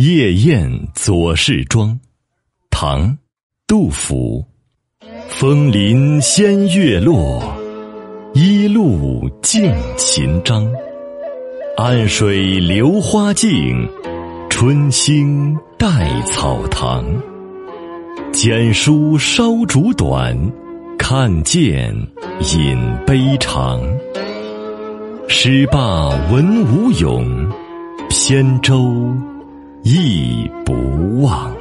夜宴左氏庄，唐·杜甫。枫林先月落，一路敬秦章。暗水流花径，春兴带草堂。简书烧竹短，看剑饮杯长。诗罢文武咏，扁舟亦不忘。